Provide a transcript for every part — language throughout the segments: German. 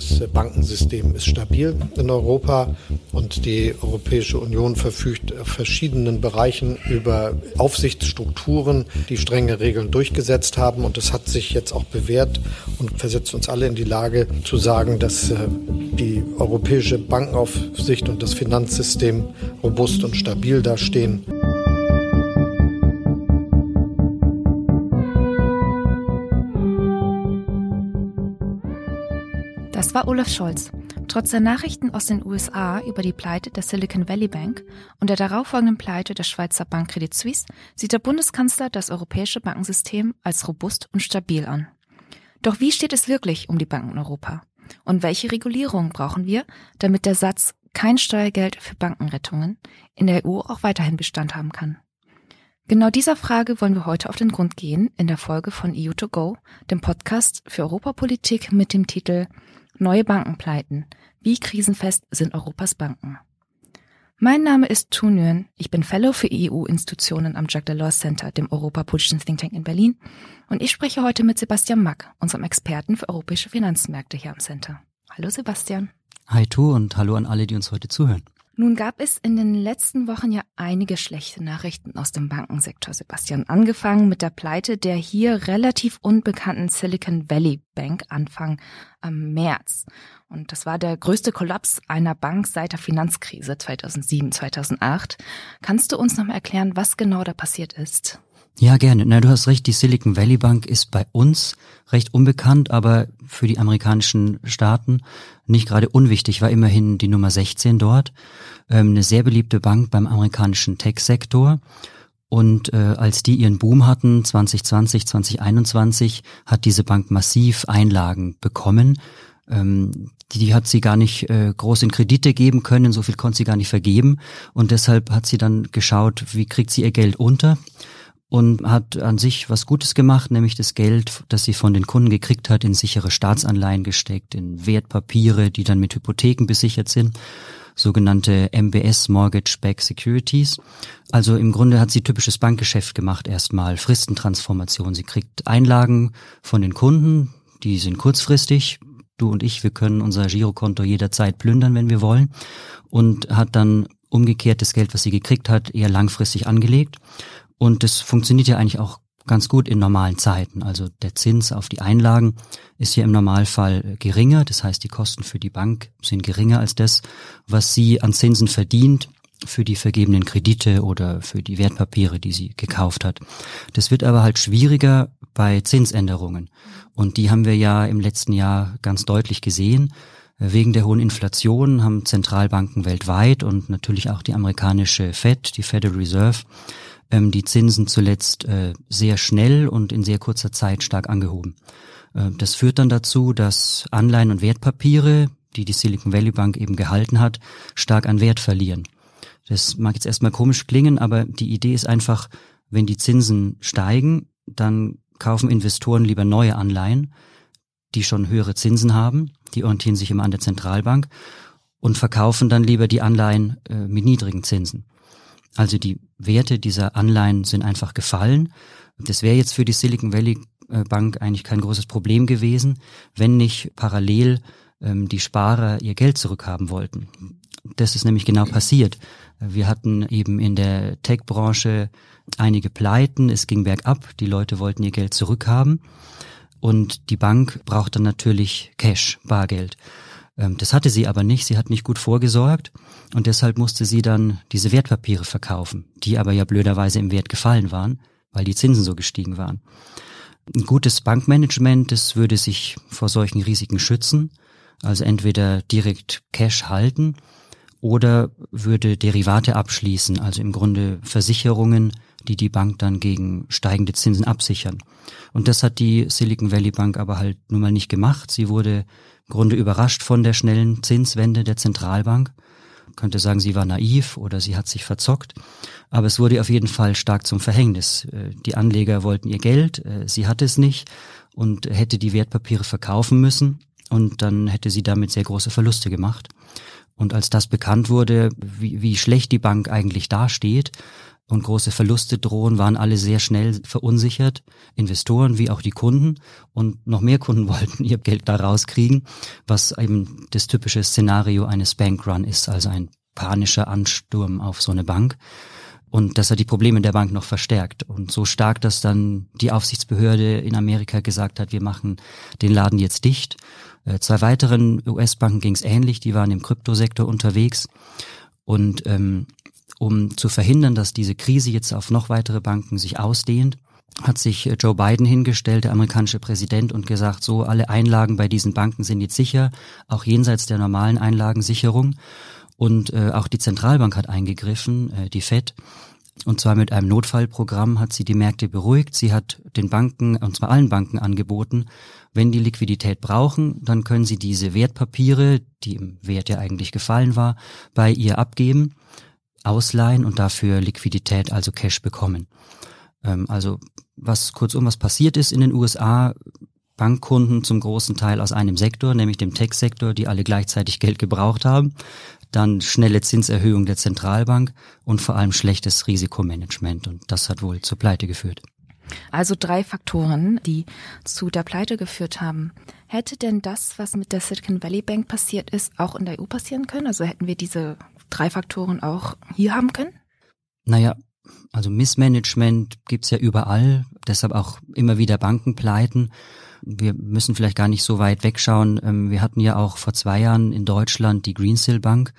Das Bankensystem ist stabil in Europa und die Europäische Union verfügt auf verschiedenen Bereichen über Aufsichtsstrukturen, die strenge Regeln durchgesetzt haben. Und es hat sich jetzt auch bewährt und versetzt uns alle in die Lage zu sagen, dass äh, die europäische Bankenaufsicht und das Finanzsystem robust und stabil dastehen. Das war Olaf Scholz. Trotz der Nachrichten aus den USA über die Pleite der Silicon Valley Bank und der darauffolgenden Pleite der Schweizer Bank Credit Suisse sieht der Bundeskanzler das europäische Bankensystem als robust und stabil an. Doch wie steht es wirklich um die Banken in Europa? Und welche Regulierung brauchen wir, damit der Satz kein Steuergeld für Bankenrettungen in der EU auch weiterhin Bestand haben kann? Genau dieser Frage wollen wir heute auf den Grund gehen in der Folge von EU2Go, dem Podcast für Europapolitik mit dem Titel Neue Bankenpleiten. Wie krisenfest sind Europas Banken? Mein Name ist Tu Nguyen. Ich bin Fellow für EU-Institutionen am Jacques Delors Center, dem europapolitischen Think Tank in Berlin. Und ich spreche heute mit Sebastian Mack, unserem Experten für europäische Finanzmärkte hier am Center. Hallo Sebastian. Hi Tu und hallo an alle, die uns heute zuhören. Nun gab es in den letzten Wochen ja einige schlechte Nachrichten aus dem Bankensektor, Sebastian. Angefangen mit der Pleite der hier relativ unbekannten Silicon Valley Bank Anfang ähm, März. Und das war der größte Kollaps einer Bank seit der Finanzkrise 2007, 2008. Kannst du uns noch mal erklären, was genau da passiert ist? Ja, gerne. Na, du hast recht, die Silicon Valley Bank ist bei uns recht unbekannt, aber für die amerikanischen Staaten nicht gerade unwichtig, war immerhin die Nummer 16 dort. Ähm, eine sehr beliebte Bank beim amerikanischen Tech-Sektor. Und äh, als die ihren Boom hatten, 2020, 2021, hat diese Bank massiv Einlagen bekommen. Ähm, die, die hat sie gar nicht äh, groß in Kredite geben können, so viel konnte sie gar nicht vergeben. Und deshalb hat sie dann geschaut, wie kriegt sie ihr Geld unter und hat an sich was Gutes gemacht, nämlich das Geld, das sie von den Kunden gekriegt hat, in sichere Staatsanleihen gesteckt, in Wertpapiere, die dann mit Hypotheken besichert sind, sogenannte MBS Mortgage Back Securities. Also im Grunde hat sie typisches Bankgeschäft gemacht erstmal, Fristentransformation. Sie kriegt Einlagen von den Kunden, die sind kurzfristig. Du und ich, wir können unser Girokonto jederzeit plündern, wenn wir wollen. Und hat dann umgekehrt das Geld, was sie gekriegt hat, eher langfristig angelegt und das funktioniert ja eigentlich auch ganz gut in normalen Zeiten. Also der Zins auf die Einlagen ist hier im Normalfall geringer. Das heißt, die Kosten für die Bank sind geringer als das, was sie an Zinsen verdient für die vergebenen Kredite oder für die Wertpapiere, die sie gekauft hat. Das wird aber halt schwieriger bei Zinsänderungen. Und die haben wir ja im letzten Jahr ganz deutlich gesehen. Wegen der hohen Inflation haben Zentralbanken weltweit und natürlich auch die amerikanische Fed, die Federal Reserve, ähm, die Zinsen zuletzt äh, sehr schnell und in sehr kurzer Zeit stark angehoben. Äh, das führt dann dazu, dass Anleihen und Wertpapiere, die die Silicon Valley Bank eben gehalten hat, stark an Wert verlieren. Das mag jetzt erstmal komisch klingen, aber die Idee ist einfach, wenn die Zinsen steigen, dann kaufen Investoren lieber neue Anleihen, die schon höhere Zinsen haben, die orientieren sich immer an der Zentralbank und verkaufen dann lieber die Anleihen äh, mit niedrigen Zinsen. Also die Werte dieser Anleihen sind einfach gefallen. Das wäre jetzt für die Silicon Valley äh, Bank eigentlich kein großes Problem gewesen, wenn nicht parallel ähm, die Sparer ihr Geld zurückhaben wollten. Das ist nämlich genau passiert. Wir hatten eben in der Tech-Branche einige Pleiten, es ging bergab, die Leute wollten ihr Geld zurückhaben und die Bank braucht dann natürlich Cash, Bargeld. Ähm, das hatte sie aber nicht, sie hat nicht gut vorgesorgt und deshalb musste sie dann diese Wertpapiere verkaufen, die aber ja blöderweise im Wert gefallen waren, weil die Zinsen so gestiegen waren. Ein gutes Bankmanagement, das würde sich vor solchen Risiken schützen, also entweder direkt Cash halten oder würde Derivate abschließen, also im Grunde Versicherungen, die die Bank dann gegen steigende Zinsen absichern. Und das hat die Silicon Valley Bank aber halt nun mal nicht gemacht. Sie wurde Grunde überrascht von der schnellen Zinswende der Zentralbank. Man könnte sagen, sie war naiv oder sie hat sich verzockt. Aber es wurde auf jeden Fall stark zum Verhängnis. Äh, die Anleger wollten ihr Geld, äh, sie hatte es nicht und hätte die Wertpapiere verkaufen müssen. Und dann hätte sie damit sehr große Verluste gemacht. Und als das bekannt wurde, wie, wie schlecht die Bank eigentlich dasteht, und große Verluste drohen, waren alle sehr schnell verunsichert, Investoren wie auch die Kunden und noch mehr Kunden wollten ihr Geld da rauskriegen, was eben das typische Szenario eines Bankrun ist, also ein panischer Ansturm auf so eine Bank. Und das hat die Probleme der Bank noch verstärkt. Und so stark, dass dann die Aufsichtsbehörde in Amerika gesagt hat, wir machen den Laden jetzt dicht. Äh, zwei weiteren US-Banken ging es ähnlich, die waren im Kryptosektor unterwegs. Und ähm, um zu verhindern, dass diese Krise jetzt auf noch weitere Banken sich ausdehnt, hat sich äh, Joe Biden hingestellt, der amerikanische Präsident, und gesagt, so alle Einlagen bei diesen Banken sind jetzt sicher, auch jenseits der normalen Einlagensicherung. Und äh, auch die Zentralbank hat eingegriffen, äh, die Fed. Und zwar mit einem Notfallprogramm hat sie die Märkte beruhigt. Sie hat den Banken, und zwar allen Banken angeboten, wenn die Liquidität brauchen, dann können sie diese Wertpapiere, die im Wert ja eigentlich gefallen war, bei ihr abgeben, ausleihen und dafür Liquidität, also Cash bekommen. Ähm, also was kurzum was passiert ist in den USA, Bankkunden zum großen Teil aus einem Sektor, nämlich dem Tech-Sektor, die alle gleichzeitig Geld gebraucht haben, dann schnelle Zinserhöhung der Zentralbank und vor allem schlechtes Risikomanagement. Und das hat wohl zur Pleite geführt. Also drei Faktoren, die zu der Pleite geführt haben. Hätte denn das, was mit der Silicon Valley Bank passiert ist, auch in der EU passieren können? Also hätten wir diese drei Faktoren auch hier haben können? Naja, also Missmanagement gibt's ja überall, deshalb auch immer wieder Bankenpleiten wir müssen vielleicht gar nicht so weit wegschauen. Ähm, wir hatten ja auch vor zwei Jahren in Deutschland die Greensill Bank,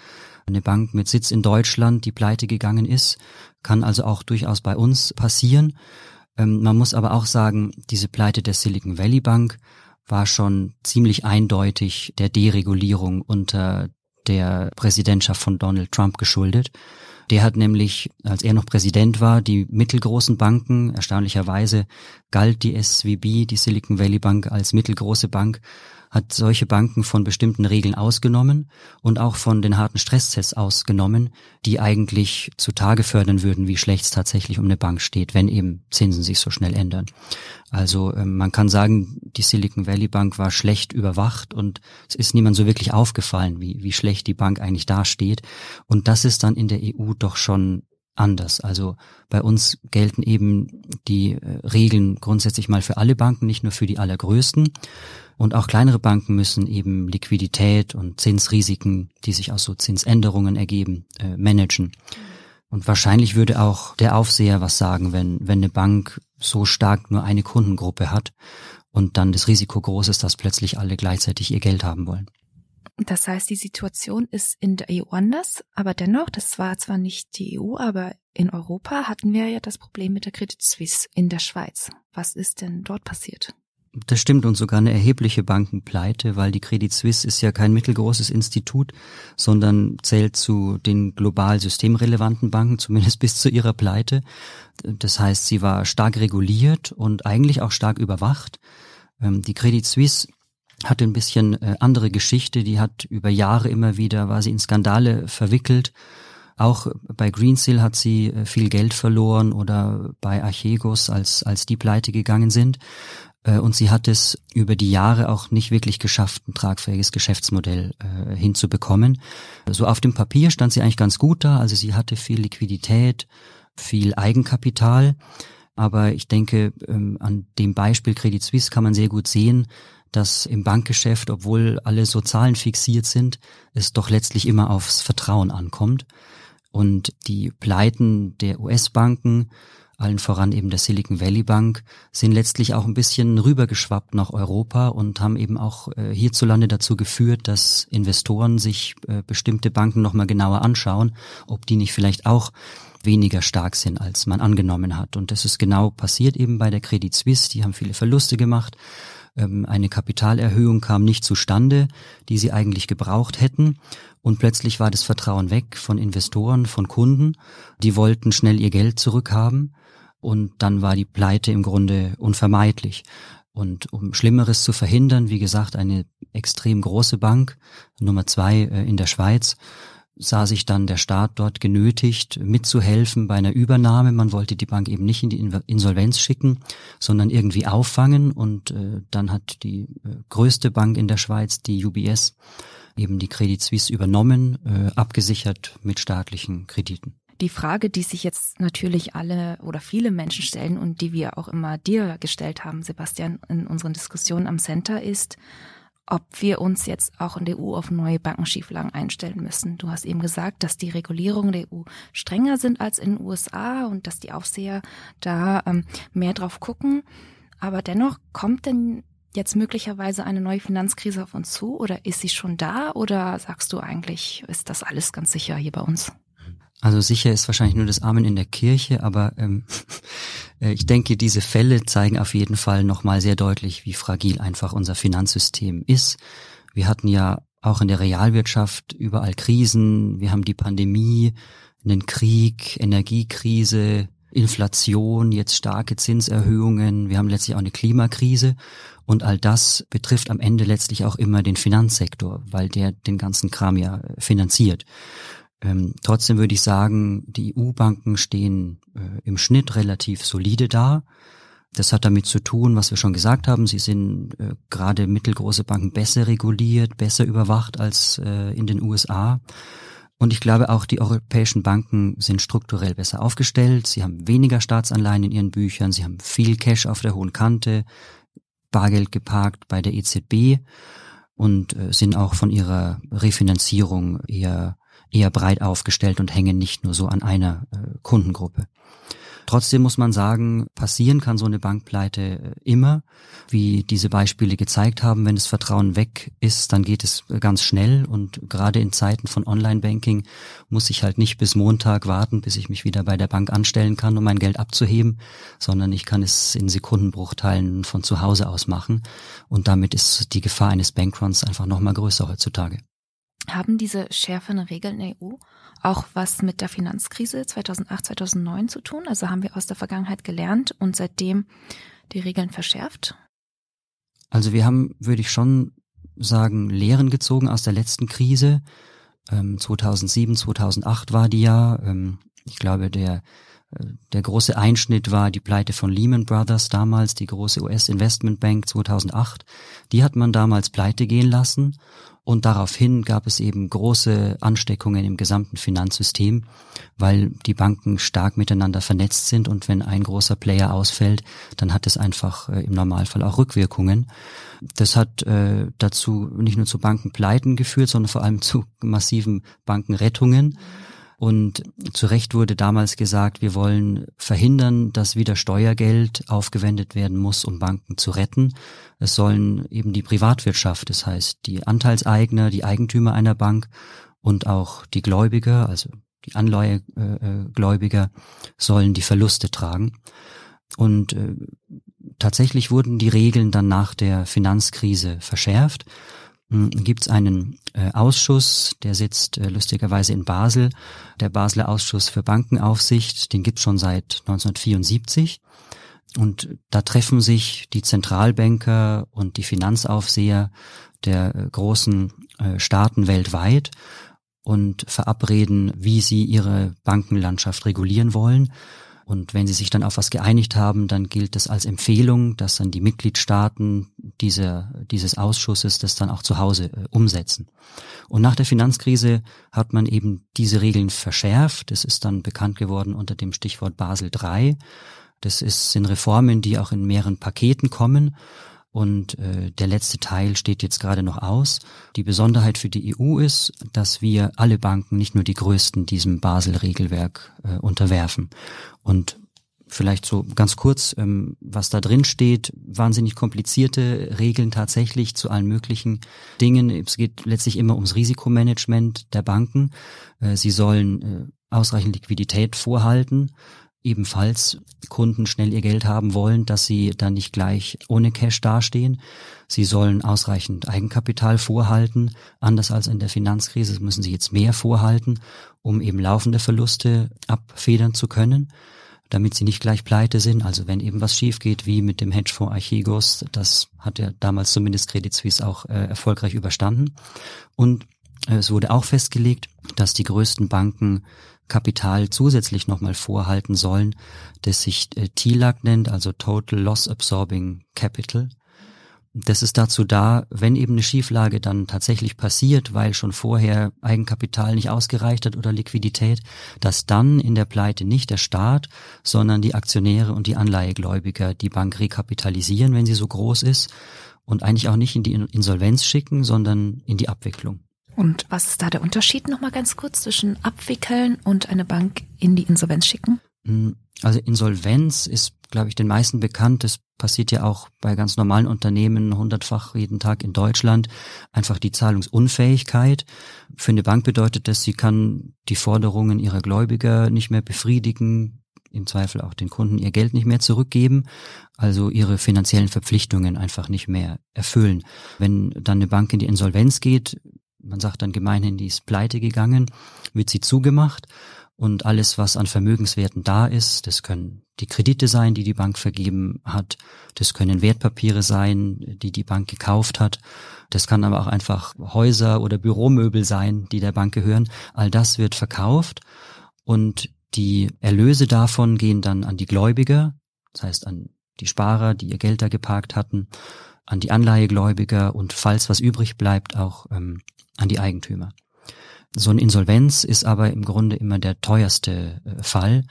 eine Bank mit Sitz in Deutschland, die pleite gegangen ist. Kann also auch durchaus bei uns passieren. Ähm, man muss aber auch sagen, diese Pleite der Silicon Valley Bank war schon ziemlich eindeutig der Deregulierung unter der Präsidentschaft von Donald Trump geschuldet. Der hat nämlich, als er noch Präsident war, die mittelgroßen Banken, erstaunlicherweise galt die SVB, die Silicon Valley Bank, als mittelgroße Bank, hat solche Banken von bestimmten Regeln ausgenommen und auch von den harten Stresstests ausgenommen, die eigentlich zutage fördern würden, wie schlecht es tatsächlich um eine Bank steht, wenn eben Zinsen sich so schnell ändern. Also ähm, man kann sagen, die Silicon Valley Bank war schlecht überwacht und es ist niemand so wirklich aufgefallen, wie, wie schlecht die Bank eigentlich dasteht. Und das ist dann in der EU doch schon anders. Also bei uns gelten eben die äh, Regeln grundsätzlich mal für alle Banken, nicht nur für die allergrößten. Und auch kleinere Banken müssen eben Liquidität und Zinsrisiken, die sich aus so Zinsänderungen ergeben, äh, managen. Und wahrscheinlich würde auch der Aufseher was sagen, wenn, wenn eine Bank so stark nur eine Kundengruppe hat und dann das Risiko groß ist, dass plötzlich alle gleichzeitig ihr Geld haben wollen. Das heißt, die Situation ist in der EU anders, aber dennoch, das war zwar nicht die EU, aber in Europa hatten wir ja das Problem mit der Credit Suisse in der Schweiz. Was ist denn dort passiert? Das stimmt und sogar eine erhebliche Bankenpleite, weil die Credit Suisse ist ja kein mittelgroßes Institut, sondern zählt zu den global systemrelevanten Banken, zumindest bis zu ihrer Pleite. Das heißt, sie war stark reguliert und eigentlich auch stark überwacht. Ähm, die Credit Suisse hatte ein bisschen äh, andere Geschichte, die hat über Jahre immer wieder, war sie in Skandale verwickelt. Auch bei Greensill hat sie äh, viel Geld verloren oder bei Archegos, als, als die pleite gegangen sind. Äh, und sie hat es über die Jahre auch nicht wirklich geschafft, ein tragfähiges Geschäftsmodell äh, hinzubekommen. So auf dem Papier stand sie eigentlich ganz gut da. Also sie hatte viel Liquidität, viel Eigenkapital. Aber ich denke, ähm, an dem Beispiel Credit Suisse kann man sehr gut sehen, dass im Bankgeschäft, obwohl alle so Zahlen fixiert sind, es doch letztlich immer aufs Vertrauen ankommt. Und die Pleiten der US-Banken allen voran eben der Silicon Valley Bank, sind letztlich auch ein bisschen rübergeschwappt nach Europa und haben eben auch äh, hierzulande dazu geführt, dass Investoren sich äh, bestimmte Banken nochmal genauer anschauen, ob die nicht vielleicht auch weniger stark sind, als man angenommen hat. Und das ist genau passiert eben bei der Credit Suisse. Die haben viele Verluste gemacht. Ähm, eine Kapitalerhöhung kam nicht zustande, die sie eigentlich gebraucht hätten. Und plötzlich war das Vertrauen weg von Investoren, von Kunden. Die wollten schnell ihr Geld zurückhaben und dann war die Pleite im Grunde unvermeidlich. Und um Schlimmeres zu verhindern, wie gesagt, eine extrem große Bank, Nummer zwei äh, in der Schweiz, sah sich dann der Staat dort genötigt, mitzuhelfen bei einer Übernahme. Man wollte die Bank eben nicht in die Insolvenz schicken, sondern irgendwie auffangen. Und äh, dann hat die äh, größte Bank in der Schweiz, die UBS, eben die Credit Suisse übernommen, äh, abgesichert mit staatlichen Krediten. Die Frage, die sich jetzt natürlich alle oder viele Menschen stellen und die wir auch immer dir gestellt haben, Sebastian, in unseren Diskussionen am Center ist, ob wir uns jetzt auch in der EU auf neue Bankenschieflagen einstellen müssen. Du hast eben gesagt, dass die Regulierungen der EU strenger sind als in den USA und dass die Aufseher da ähm, mehr drauf gucken. Aber dennoch kommt denn jetzt möglicherweise eine neue Finanzkrise auf uns zu oder ist sie schon da oder sagst du eigentlich, ist das alles ganz sicher hier bei uns? Also sicher ist wahrscheinlich nur das Amen in der Kirche, aber ähm, äh, ich denke, diese Fälle zeigen auf jeden Fall nochmal sehr deutlich, wie fragil einfach unser Finanzsystem ist. Wir hatten ja auch in der Realwirtschaft überall Krisen. Wir haben die Pandemie, einen Krieg, Energiekrise, Inflation, jetzt starke Zinserhöhungen. Wir haben letztlich auch eine Klimakrise. Und all das betrifft am Ende letztlich auch immer den Finanzsektor, weil der den ganzen Kram ja finanziert. Ähm, trotzdem würde ich sagen, die EU-Banken stehen äh, im Schnitt relativ solide da. Das hat damit zu tun, was wir schon gesagt haben. Sie sind äh, gerade mittelgroße Banken besser reguliert, besser überwacht als äh, in den USA. Und ich glaube auch, die europäischen Banken sind strukturell besser aufgestellt. Sie haben weniger Staatsanleihen in ihren Büchern. Sie haben viel Cash auf der hohen Kante, Bargeld geparkt bei der EZB und äh, sind auch von ihrer Refinanzierung eher eher breit aufgestellt und hängen nicht nur so an einer äh, Kundengruppe. Trotzdem muss man sagen, passieren kann so eine Bankpleite äh, immer. Wie diese Beispiele gezeigt haben, wenn das Vertrauen weg ist, dann geht es äh, ganz schnell. Und gerade in Zeiten von Online-Banking muss ich halt nicht bis Montag warten, bis ich mich wieder bei der Bank anstellen kann, um mein Geld abzuheben, sondern ich kann es in Sekundenbruchteilen von zu Hause aus machen. Und damit ist die Gefahr eines Bankruns einfach nochmal größer heutzutage. Haben diese schärferen Regeln in der EU auch was mit der Finanzkrise 2008, 2009 zu tun? Also haben wir aus der Vergangenheit gelernt und seitdem die Regeln verschärft? Also wir haben, würde ich schon sagen, Lehren gezogen aus der letzten Krise. 2007, ähm, 2008 war die ja. Ähm, ich glaube, der, der große Einschnitt war die Pleite von Lehman Brothers damals, die große US-Investmentbank 2008. Die hat man damals pleite gehen lassen und daraufhin gab es eben große Ansteckungen im gesamten Finanzsystem, weil die Banken stark miteinander vernetzt sind und wenn ein großer Player ausfällt, dann hat es einfach äh, im Normalfall auch Rückwirkungen. Das hat äh, dazu nicht nur zu Bankenpleiten geführt, sondern vor allem zu massiven Bankenrettungen. Und zu Recht wurde damals gesagt, wir wollen verhindern, dass wieder Steuergeld aufgewendet werden muss, um Banken zu retten. Es sollen eben die Privatwirtschaft, das heißt die Anteilseigner, die Eigentümer einer Bank und auch die Gläubiger, also die Anleihegläubiger, sollen die Verluste tragen. Und äh, tatsächlich wurden die Regeln dann nach der Finanzkrise verschärft. Hm, gibt es einen äh, Ausschuss, der sitzt äh, lustigerweise in Basel, der Basler Ausschuss für Bankenaufsicht, den gibt es schon seit 1974. Und da treffen sich die Zentralbanker und die Finanzaufseher der äh, großen äh, Staaten weltweit und verabreden, wie sie ihre Bankenlandschaft regulieren wollen. Und wenn sie sich dann auf was geeinigt haben, dann gilt es als Empfehlung, dass dann die Mitgliedstaaten diese, dieses Ausschusses das dann auch zu Hause äh, umsetzen. Und nach der Finanzkrise hat man eben diese Regeln verschärft. Das ist dann bekannt geworden unter dem Stichwort Basel III. Das ist, sind Reformen, die auch in mehreren Paketen kommen und äh, der letzte Teil steht jetzt gerade noch aus. Die Besonderheit für die EU ist, dass wir alle Banken, nicht nur die größten, diesem Basel-Regelwerk äh, unterwerfen. Und vielleicht so ganz kurz, ähm, was da drin steht, wahnsinnig komplizierte Regeln tatsächlich zu allen möglichen Dingen. Es geht letztlich immer ums Risikomanagement der Banken. Äh, sie sollen äh, ausreichend Liquidität vorhalten ebenfalls Kunden schnell ihr Geld haben wollen, dass sie dann nicht gleich ohne Cash dastehen. Sie sollen ausreichend Eigenkapital vorhalten. Anders als in der Finanzkrise müssen sie jetzt mehr vorhalten, um eben laufende Verluste abfedern zu können, damit sie nicht gleich pleite sind. Also wenn eben was schief geht, wie mit dem Hedgefonds Archegos, das hat ja damals zumindest Credit Suisse auch äh, erfolgreich überstanden. Und äh, es wurde auch festgelegt, dass die größten Banken Kapital zusätzlich nochmal vorhalten sollen, das sich äh, TLAC nennt, also Total Loss Absorbing Capital. Das ist dazu da, wenn eben eine Schieflage dann tatsächlich passiert, weil schon vorher Eigenkapital nicht ausgereicht hat oder Liquidität, dass dann in der Pleite nicht der Staat, sondern die Aktionäre und die Anleihegläubiger die Bank rekapitalisieren, wenn sie so groß ist und eigentlich auch nicht in die Insolvenz schicken, sondern in die Abwicklung. Und was ist da der Unterschied nochmal ganz kurz zwischen abwickeln und eine Bank in die Insolvenz schicken? Hm, also Insolvenz ist, glaube ich, den meisten bekannt. Das passiert ja auch bei ganz normalen Unternehmen hundertfach jeden Tag in Deutschland. Einfach die Zahlungsunfähigkeit. Für eine Bank bedeutet das, sie kann die Forderungen ihrer Gläubiger nicht mehr befriedigen, im Zweifel auch den Kunden ihr Geld nicht mehr zurückgeben, also ihre finanziellen Verpflichtungen einfach nicht mehr erfüllen. Wenn dann eine Bank in die Insolvenz geht, man sagt dann gemeinhin, die ist pleite gegangen, wird sie zugemacht und alles, was an Vermögenswerten da ist, das können die Kredite sein, die die Bank vergeben hat, das können Wertpapiere sein, die die Bank gekauft hat, das kann aber auch einfach Häuser oder Büromöbel sein, die der Bank gehören. All das wird verkauft und die Erlöse davon gehen dann an die Gläubiger, das heißt an die Sparer, die ihr Geld da geparkt hatten, an die Anleihegläubiger und falls was übrig bleibt, auch ähm, an die Eigentümer. So eine Insolvenz ist aber im Grunde immer der teuerste äh, Fall,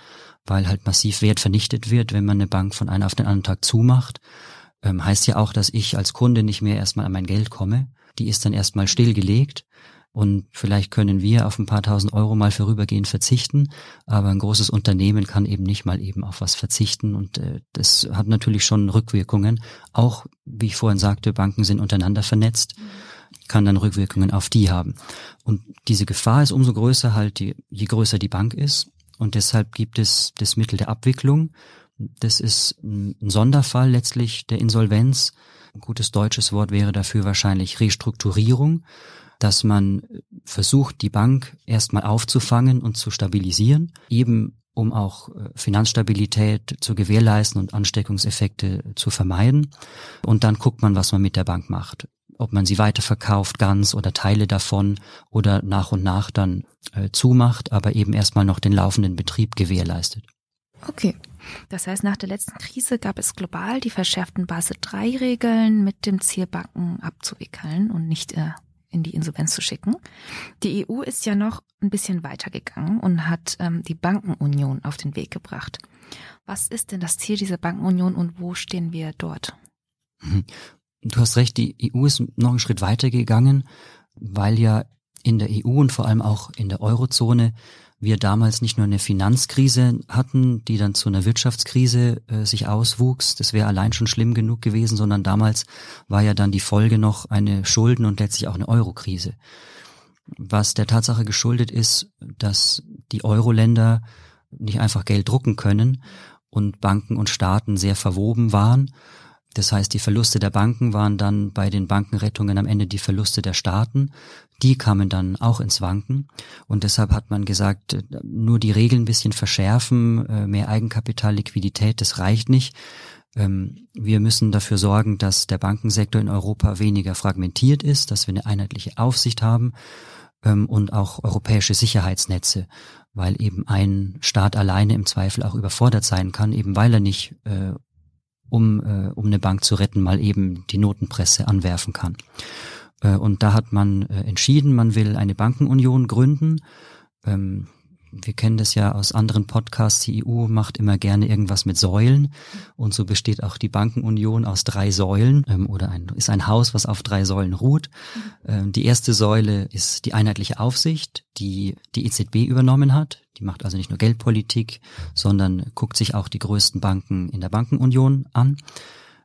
weil halt massiv Wert vernichtet wird, wenn man eine Bank von einem auf den anderen Tag zumacht. Ähm, heißt ja auch, dass ich als Kunde nicht mehr erstmal an mein Geld komme. Die ist dann erstmal stillgelegt und vielleicht können wir auf ein paar tausend Euro mal vorübergehend verzichten, aber ein großes Unternehmen kann eben nicht mal eben auf was verzichten und äh, das hat natürlich schon Rückwirkungen. Auch, wie ich vorhin sagte, Banken sind untereinander vernetzt. Kann dann Rückwirkungen auf die haben. Und diese Gefahr ist umso größer halt, je, je größer die Bank ist. Und deshalb gibt es das Mittel der Abwicklung. Das ist ein Sonderfall letztlich der Insolvenz. Ein gutes deutsches Wort wäre dafür wahrscheinlich Restrukturierung, dass man versucht, die Bank erstmal aufzufangen und zu stabilisieren, eben um auch äh, Finanzstabilität zu gewährleisten und Ansteckungseffekte zu vermeiden. Und dann guckt man, was man mit der Bank macht ob man sie weiterverkauft, ganz oder Teile davon oder nach und nach dann äh, zumacht, aber eben erstmal noch den laufenden Betrieb gewährleistet. Okay. Das heißt, nach der letzten Krise gab es global die verschärften Basel III Regeln mit dem Ziel, Banken abzuwickeln und nicht äh, in die Insolvenz zu schicken. Die EU ist ja noch ein bisschen weitergegangen und hat ähm, die Bankenunion auf den Weg gebracht. Was ist denn das Ziel dieser Bankenunion und wo stehen wir dort? Mhm. Du hast recht, die EU ist noch einen Schritt weiter gegangen, weil ja in der EU und vor allem auch in der Eurozone wir damals nicht nur eine Finanzkrise hatten, die dann zu einer Wirtschaftskrise äh, sich auswuchs, das wäre allein schon schlimm genug gewesen, sondern damals war ja dann die Folge noch eine Schulden- und letztlich auch eine Eurokrise. Was der Tatsache geschuldet ist, dass die Euro-Länder nicht einfach Geld drucken können und Banken und Staaten sehr verwoben waren das heißt, die Verluste der Banken waren dann bei den Bankenrettungen am Ende die Verluste der Staaten. Die kamen dann auch ins Wanken. Und deshalb hat man gesagt, nur die Regeln ein bisschen verschärfen, äh, mehr Eigenkapital, Liquidität, das reicht nicht. Ähm, wir müssen dafür sorgen, dass der Bankensektor in Europa weniger fragmentiert ist, dass wir eine einheitliche Aufsicht haben ähm, und auch europäische Sicherheitsnetze, weil eben ein Staat alleine im Zweifel auch überfordert sein kann, eben weil er nicht äh, um, äh, um eine Bank zu retten, mal eben die Notenpresse anwerfen kann. Äh, und da hat man äh, entschieden, man will eine Bankenunion gründen. Ähm, wir kennen das ja aus anderen Podcasts, die EU macht immer gerne irgendwas mit Säulen und so besteht auch die Bankenunion aus drei Säulen ähm, oder ein, ist ein Haus, was auf drei Säulen ruht. Ähm, die erste Säule ist die einheitliche Aufsicht, die die EZB übernommen hat. Die macht also nicht nur Geldpolitik, sondern guckt sich auch die größten Banken in der Bankenunion an.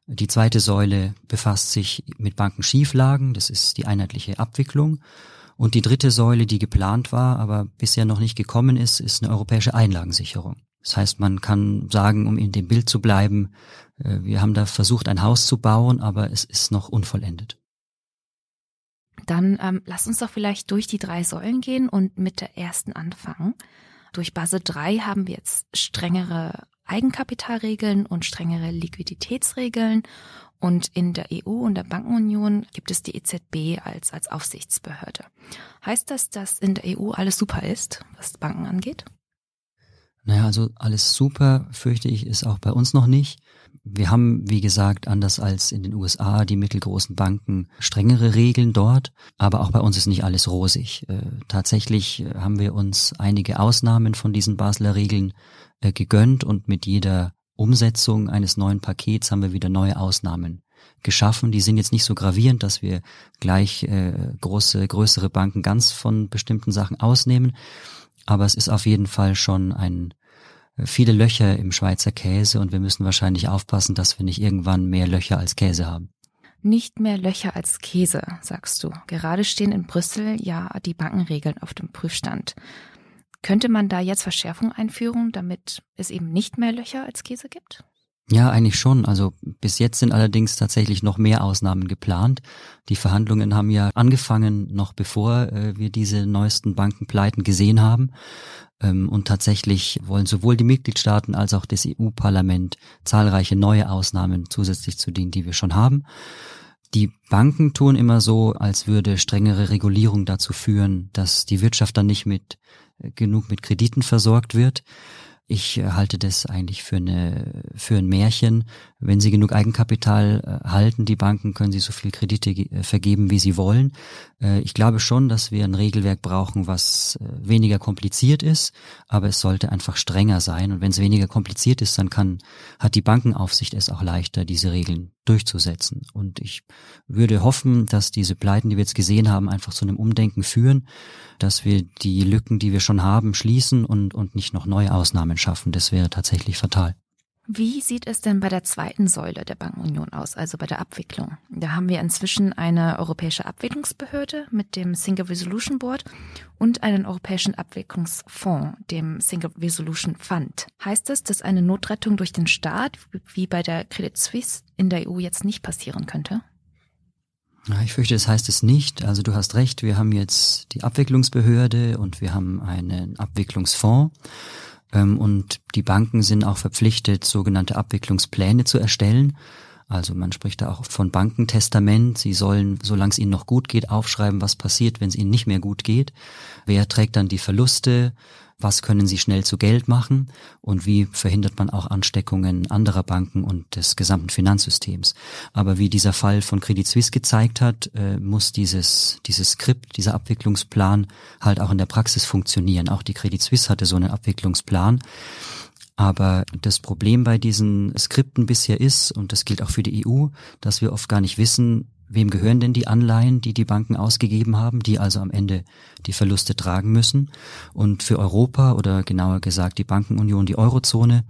Die zweite Säule befasst sich mit Bankenschieflagen, das ist die einheitliche Abwicklung. Und die dritte Säule, die geplant war, aber bisher noch nicht gekommen ist, ist eine europäische Einlagensicherung. Das heißt, man kann sagen, um in dem Bild zu bleiben, äh, wir haben da versucht, ein Haus zu bauen, aber es ist noch unvollendet. Dann ähm, lass uns doch vielleicht durch die drei Säulen gehen und mit der ersten anfangen. Durch Basel 3 haben wir jetzt strengere Eigenkapitalregeln und strengere Liquiditätsregeln und in der EU und der Bankenunion gibt es die EZB als, als Aufsichtsbehörde. Heißt das, dass in der EU alles super ist, was Banken angeht? Naja, also alles super, fürchte ich, ist auch bei uns noch nicht. Wir haben, wie gesagt, anders als in den USA die mittelgroßen Banken strengere Regeln dort, aber auch bei uns ist nicht alles rosig. Äh, tatsächlich äh, haben wir uns einige Ausnahmen von diesen Basler Regeln äh, gegönnt und mit jeder Umsetzung eines neuen Pakets haben wir wieder neue Ausnahmen geschaffen. Die sind jetzt nicht so gravierend, dass wir gleich äh, große, größere Banken ganz von bestimmten Sachen ausnehmen. Aber es ist auf jeden Fall schon ein äh, viele Löcher im Schweizer Käse und wir müssen wahrscheinlich aufpassen, dass wir nicht irgendwann mehr Löcher als Käse haben. Nicht mehr Löcher als Käse, sagst du. Gerade stehen in Brüssel ja die Bankenregeln auf dem Prüfstand. Könnte man da jetzt Verschärfung einführen, damit es eben nicht mehr Löcher als Käse gibt? Ja, eigentlich schon. Also bis jetzt sind allerdings tatsächlich noch mehr Ausnahmen geplant. Die Verhandlungen haben ja angefangen, noch bevor äh, wir diese neuesten Bankenpleiten gesehen haben. Ähm, und tatsächlich wollen sowohl die Mitgliedstaaten als auch das EU-Parlament zahlreiche neue Ausnahmen zusätzlich zu denen, die wir schon haben. Die Banken tun immer so, als würde strengere Regulierung dazu führen, dass die Wirtschaft dann nicht mit genug mit Krediten versorgt wird. Ich äh, halte das eigentlich für eine für ein Märchen. Wenn sie genug Eigenkapital äh, halten, die Banken, können sie so viel Kredite äh, vergeben, wie sie wollen. Ich glaube schon, dass wir ein Regelwerk brauchen, was weniger kompliziert ist, aber es sollte einfach strenger sein. Und wenn es weniger kompliziert ist, dann kann hat die Bankenaufsicht es auch leichter, diese Regeln durchzusetzen. Und ich würde hoffen, dass diese Pleiten, die wir jetzt gesehen haben, einfach zu einem Umdenken führen, dass wir die Lücken, die wir schon haben, schließen und, und nicht noch neue Ausnahmen schaffen. Das wäre tatsächlich fatal. Wie sieht es denn bei der zweiten Säule der Bankenunion aus, also bei der Abwicklung? Da haben wir inzwischen eine europäische Abwicklungsbehörde mit dem Single Resolution Board und einen europäischen Abwicklungsfonds, dem Single Resolution Fund. Heißt das, dass eine Notrettung durch den Staat, wie bei der Credit Suisse, in der EU jetzt nicht passieren könnte? Ich fürchte, das heißt es nicht. Also du hast recht, wir haben jetzt die Abwicklungsbehörde und wir haben einen Abwicklungsfonds. Ähm, und die Banken sind auch verpflichtet, sogenannte Abwicklungspläne zu erstellen. Also man spricht da auch von Bankentestament. Sie sollen, solange es ihnen noch gut geht, aufschreiben, was passiert, wenn es ihnen nicht mehr gut geht. Wer trägt dann die Verluste? Was können sie schnell zu Geld machen und wie verhindert man auch Ansteckungen anderer Banken und des gesamten Finanzsystems. Aber wie dieser Fall von Credit Suisse gezeigt hat, äh, muss dieses, dieses Skript, dieser Abwicklungsplan halt auch in der Praxis funktionieren. Auch die Credit Suisse hatte so einen Abwicklungsplan. Aber das Problem bei diesen Skripten bisher ist, und das gilt auch für die EU, dass wir oft gar nicht wissen, wem gehören denn die Anleihen, die die Banken ausgegeben haben, die also am Ende die Verluste tragen müssen. Und für Europa oder genauer gesagt die Bankenunion, die Eurozone,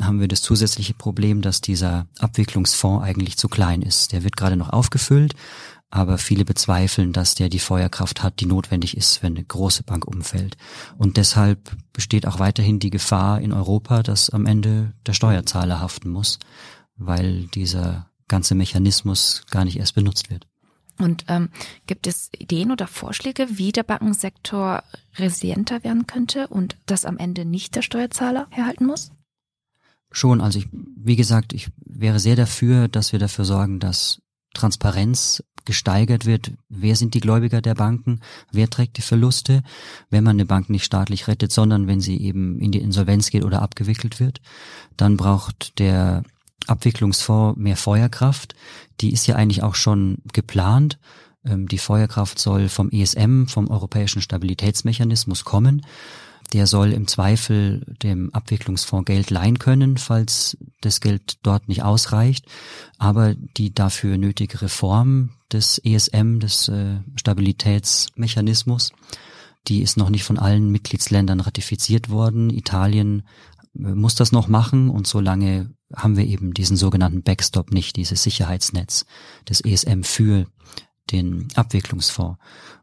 haben wir das zusätzliche Problem, dass dieser Abwicklungsfonds eigentlich zu klein ist. Der wird gerade noch aufgefüllt, aber viele bezweifeln, dass der die Feuerkraft hat, die notwendig ist, wenn eine große Bank umfällt. Und deshalb besteht auch weiterhin die Gefahr in Europa, dass am Ende der Steuerzahler haften muss, weil dieser ganze Mechanismus gar nicht erst benutzt wird. Und ähm, gibt es Ideen oder Vorschläge, wie der Bankensektor resilienter werden könnte und das am Ende nicht der Steuerzahler herhalten muss? Schon, also ich, wie gesagt, ich wäre sehr dafür, dass wir dafür sorgen, dass Transparenz gesteigert wird. Wer sind die Gläubiger der Banken? Wer trägt die Verluste, wenn man eine Bank nicht staatlich rettet, sondern wenn sie eben in die Insolvenz geht oder abgewickelt wird? Dann braucht der Abwicklungsfonds mehr Feuerkraft. Die ist ja eigentlich auch schon geplant. Ähm, die Feuerkraft soll vom ESM, vom Europäischen Stabilitätsmechanismus kommen. Der soll im Zweifel dem Abwicklungsfonds Geld leihen können, falls das Geld dort nicht ausreicht. Aber die dafür nötige Reform des ESM, des äh, Stabilitätsmechanismus, die ist noch nicht von allen Mitgliedsländern ratifiziert worden. Italien äh, muss das noch machen und solange haben wir eben diesen sogenannten Backstop nicht, dieses Sicherheitsnetz des ESM für den Abwicklungsfonds.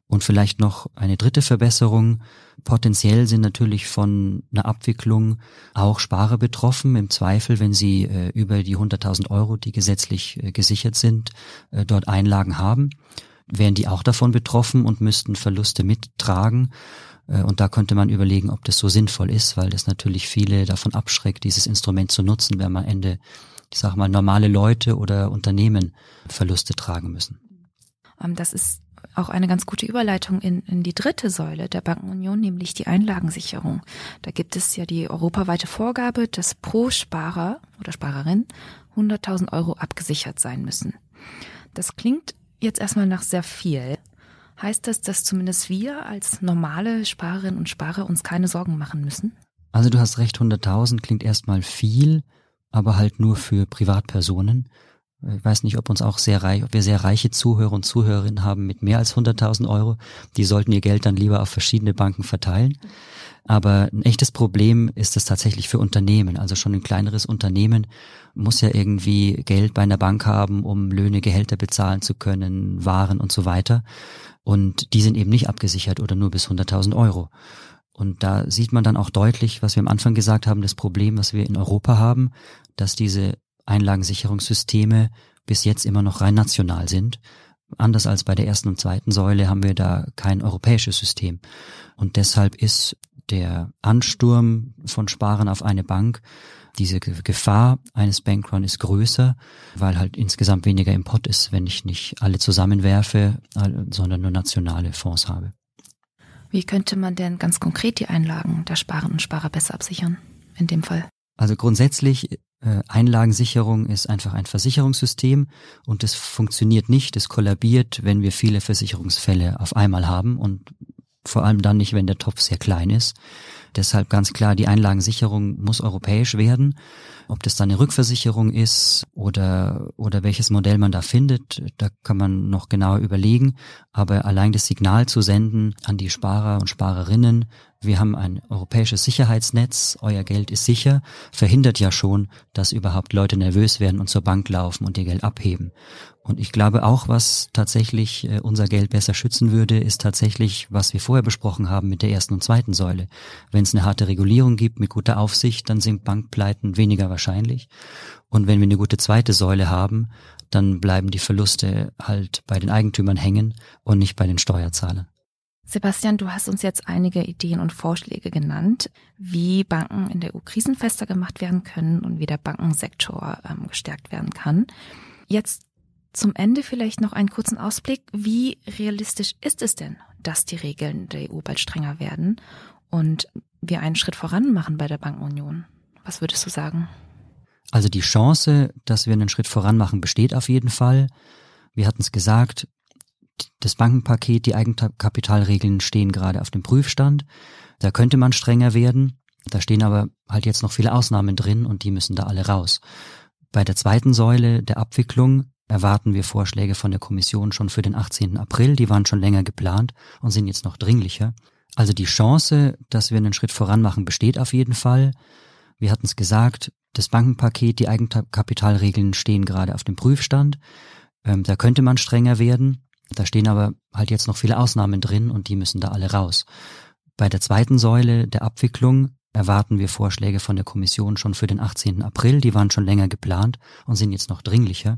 Und vielleicht noch eine dritte Verbesserung. Potenziell sind natürlich von einer Abwicklung auch Sparer betroffen. Im Zweifel, wenn sie äh, über die 100.000 Euro, die gesetzlich äh, gesichert sind, äh, dort Einlagen haben, wären die auch davon betroffen und müssten Verluste mittragen. Äh, und da könnte man überlegen, ob das so sinnvoll ist, weil das natürlich viele davon abschreckt, dieses Instrument zu nutzen, wenn man am Ende, ich sag mal, normale Leute oder Unternehmen Verluste tragen müssen. Ähm, das ist auch eine ganz gute Überleitung in, in die dritte Säule der Bankenunion, nämlich die Einlagensicherung. Da gibt es ja die europaweite Vorgabe, dass pro Sparer oder Sparerin 100.000 Euro abgesichert sein müssen. Das klingt jetzt erstmal nach sehr viel. Heißt das, dass zumindest wir als normale Sparerinnen und Sparer uns keine Sorgen machen müssen? Also du hast recht, 100.000 klingt erstmal viel, aber halt nur für Privatpersonen. Ich weiß nicht, ob uns auch sehr reich, ob wir sehr reiche Zuhörer und Zuhörerinnen haben mit mehr als 100.000 Euro. Die sollten ihr Geld dann lieber auf verschiedene Banken verteilen. Aber ein echtes Problem ist es tatsächlich für Unternehmen. Also schon ein kleineres Unternehmen muss ja irgendwie Geld bei einer Bank haben, um Löhne, Gehälter bezahlen zu können, Waren und so weiter. Und die sind eben nicht abgesichert oder nur bis 100.000 Euro. Und da sieht man dann auch deutlich, was wir am Anfang gesagt haben, das Problem, was wir in Europa haben, dass diese Einlagensicherungssysteme bis jetzt immer noch rein national sind. Anders als bei der ersten und zweiten Säule haben wir da kein europäisches System. Und deshalb ist der Ansturm von Sparen auf eine Bank, diese Gefahr eines Bankrun ist größer, weil halt insgesamt weniger Import ist, wenn ich nicht alle zusammenwerfe, sondern nur nationale Fonds habe. Wie könnte man denn ganz konkret die Einlagen der Sparerinnen und Sparer besser absichern in dem Fall? Also grundsätzlich äh, Einlagensicherung ist einfach ein Versicherungssystem und es funktioniert nicht, es kollabiert, wenn wir viele Versicherungsfälle auf einmal haben und vor allem dann nicht, wenn der Topf sehr klein ist. Deshalb ganz klar, die Einlagensicherung muss europäisch werden. Ob das dann eine Rückversicherung ist oder, oder welches Modell man da findet, da kann man noch genauer überlegen. Aber allein das Signal zu senden an die Sparer und Sparerinnen, wir haben ein europäisches Sicherheitsnetz, euer Geld ist sicher, verhindert ja schon, dass überhaupt Leute nervös werden und zur Bank laufen und ihr Geld abheben. Und ich glaube auch, was tatsächlich äh, unser Geld besser schützen würde, ist tatsächlich, was wir vorher besprochen haben mit der ersten und zweiten Säule. Wenn es eine harte Regulierung gibt mit guter Aufsicht, dann sind Bankpleiten weniger wahrscheinlich. Und wenn wir eine gute zweite Säule haben, dann bleiben die Verluste halt bei den Eigentümern hängen und nicht bei den Steuerzahlern. Sebastian, du hast uns jetzt einige Ideen und Vorschläge genannt, wie Banken in der EU krisenfester gemacht werden können und wie der Bankensektor ähm, gestärkt werden kann. Jetzt zum Ende vielleicht noch einen kurzen Ausblick. Wie realistisch ist es denn, dass die Regeln der EU bald strenger werden und wir einen Schritt voran machen bei der Bankenunion? Was würdest du sagen? Also die Chance, dass wir einen Schritt voran machen, besteht auf jeden Fall. Wir hatten es gesagt, das Bankenpaket, die Eigenkapitalregeln stehen gerade auf dem Prüfstand. Da könnte man strenger werden. Da stehen aber halt jetzt noch viele Ausnahmen drin und die müssen da alle raus. Bei der zweiten Säule der Abwicklung erwarten wir Vorschläge von der Kommission schon für den 18. April. Die waren schon länger geplant und sind jetzt noch dringlicher. Also die Chance, dass wir einen Schritt voran machen, besteht auf jeden Fall. Wir hatten es gesagt, das Bankenpaket, die Eigenkapitalregeln stehen gerade auf dem Prüfstand. Ähm, da könnte man strenger werden. Da stehen aber halt jetzt noch viele Ausnahmen drin und die müssen da alle raus. Bei der zweiten Säule der Abwicklung erwarten wir Vorschläge von der Kommission schon für den 18. April. Die waren schon länger geplant und sind jetzt noch dringlicher.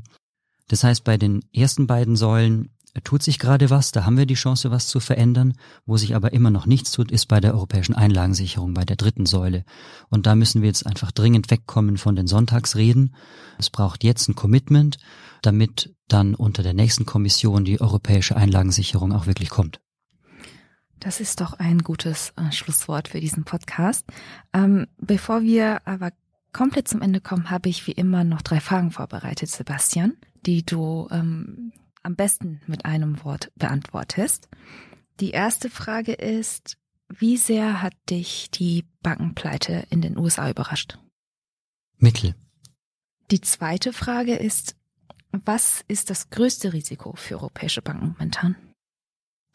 Das heißt, bei den ersten beiden Säulen tut sich gerade was, da haben wir die Chance, was zu verändern. Wo sich aber immer noch nichts tut, ist bei der europäischen Einlagensicherung, bei der dritten Säule. Und da müssen wir jetzt einfach dringend wegkommen von den Sonntagsreden. Es braucht jetzt ein Commitment, damit dann unter der nächsten Kommission die europäische Einlagensicherung auch wirklich kommt. Das ist doch ein gutes äh, Schlusswort für diesen Podcast. Ähm, bevor wir aber komplett zum Ende kommen, habe ich wie immer noch drei Fragen vorbereitet, Sebastian, die du ähm, am besten mit einem Wort beantwortest. Die erste Frage ist, wie sehr hat dich die Bankenpleite in den USA überrascht? Mittel. Die zweite Frage ist, was ist das größte Risiko für europäische Banken momentan?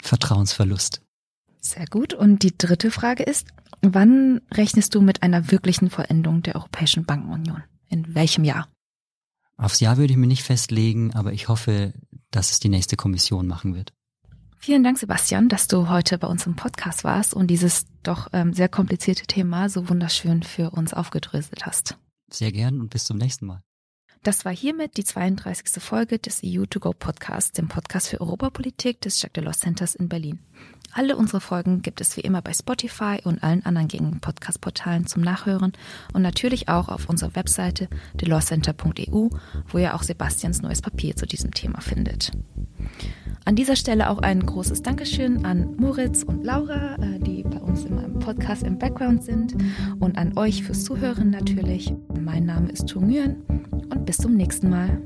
Vertrauensverlust. Sehr gut. Und die dritte Frage ist, wann rechnest du mit einer wirklichen Vollendung der Europäischen Bankenunion? In welchem Jahr? Aufs Jahr würde ich mir nicht festlegen, aber ich hoffe, dass es die nächste Kommission machen wird. Vielen Dank, Sebastian, dass du heute bei uns im Podcast warst und dieses doch ähm, sehr komplizierte Thema so wunderschön für uns aufgedröselt hast. Sehr gern und bis zum nächsten Mal. Das war hiermit die 32. Folge des EU2Go Podcasts, dem Podcast für Europapolitik des Jacques Delors Centers in Berlin. Alle unsere Folgen gibt es wie immer bei Spotify und allen anderen gängigen Podcast-Portalen zum Nachhören und natürlich auch auf unserer Webseite delawcenter.eu, wo ihr auch Sebastians neues Papier zu diesem Thema findet. An dieser Stelle auch ein großes Dankeschön an Moritz und Laura, äh, die bei uns immer im Podcast im Background sind und an euch fürs Zuhören natürlich. Mein Name ist Tu Nguyen und bis zum nächsten Mal.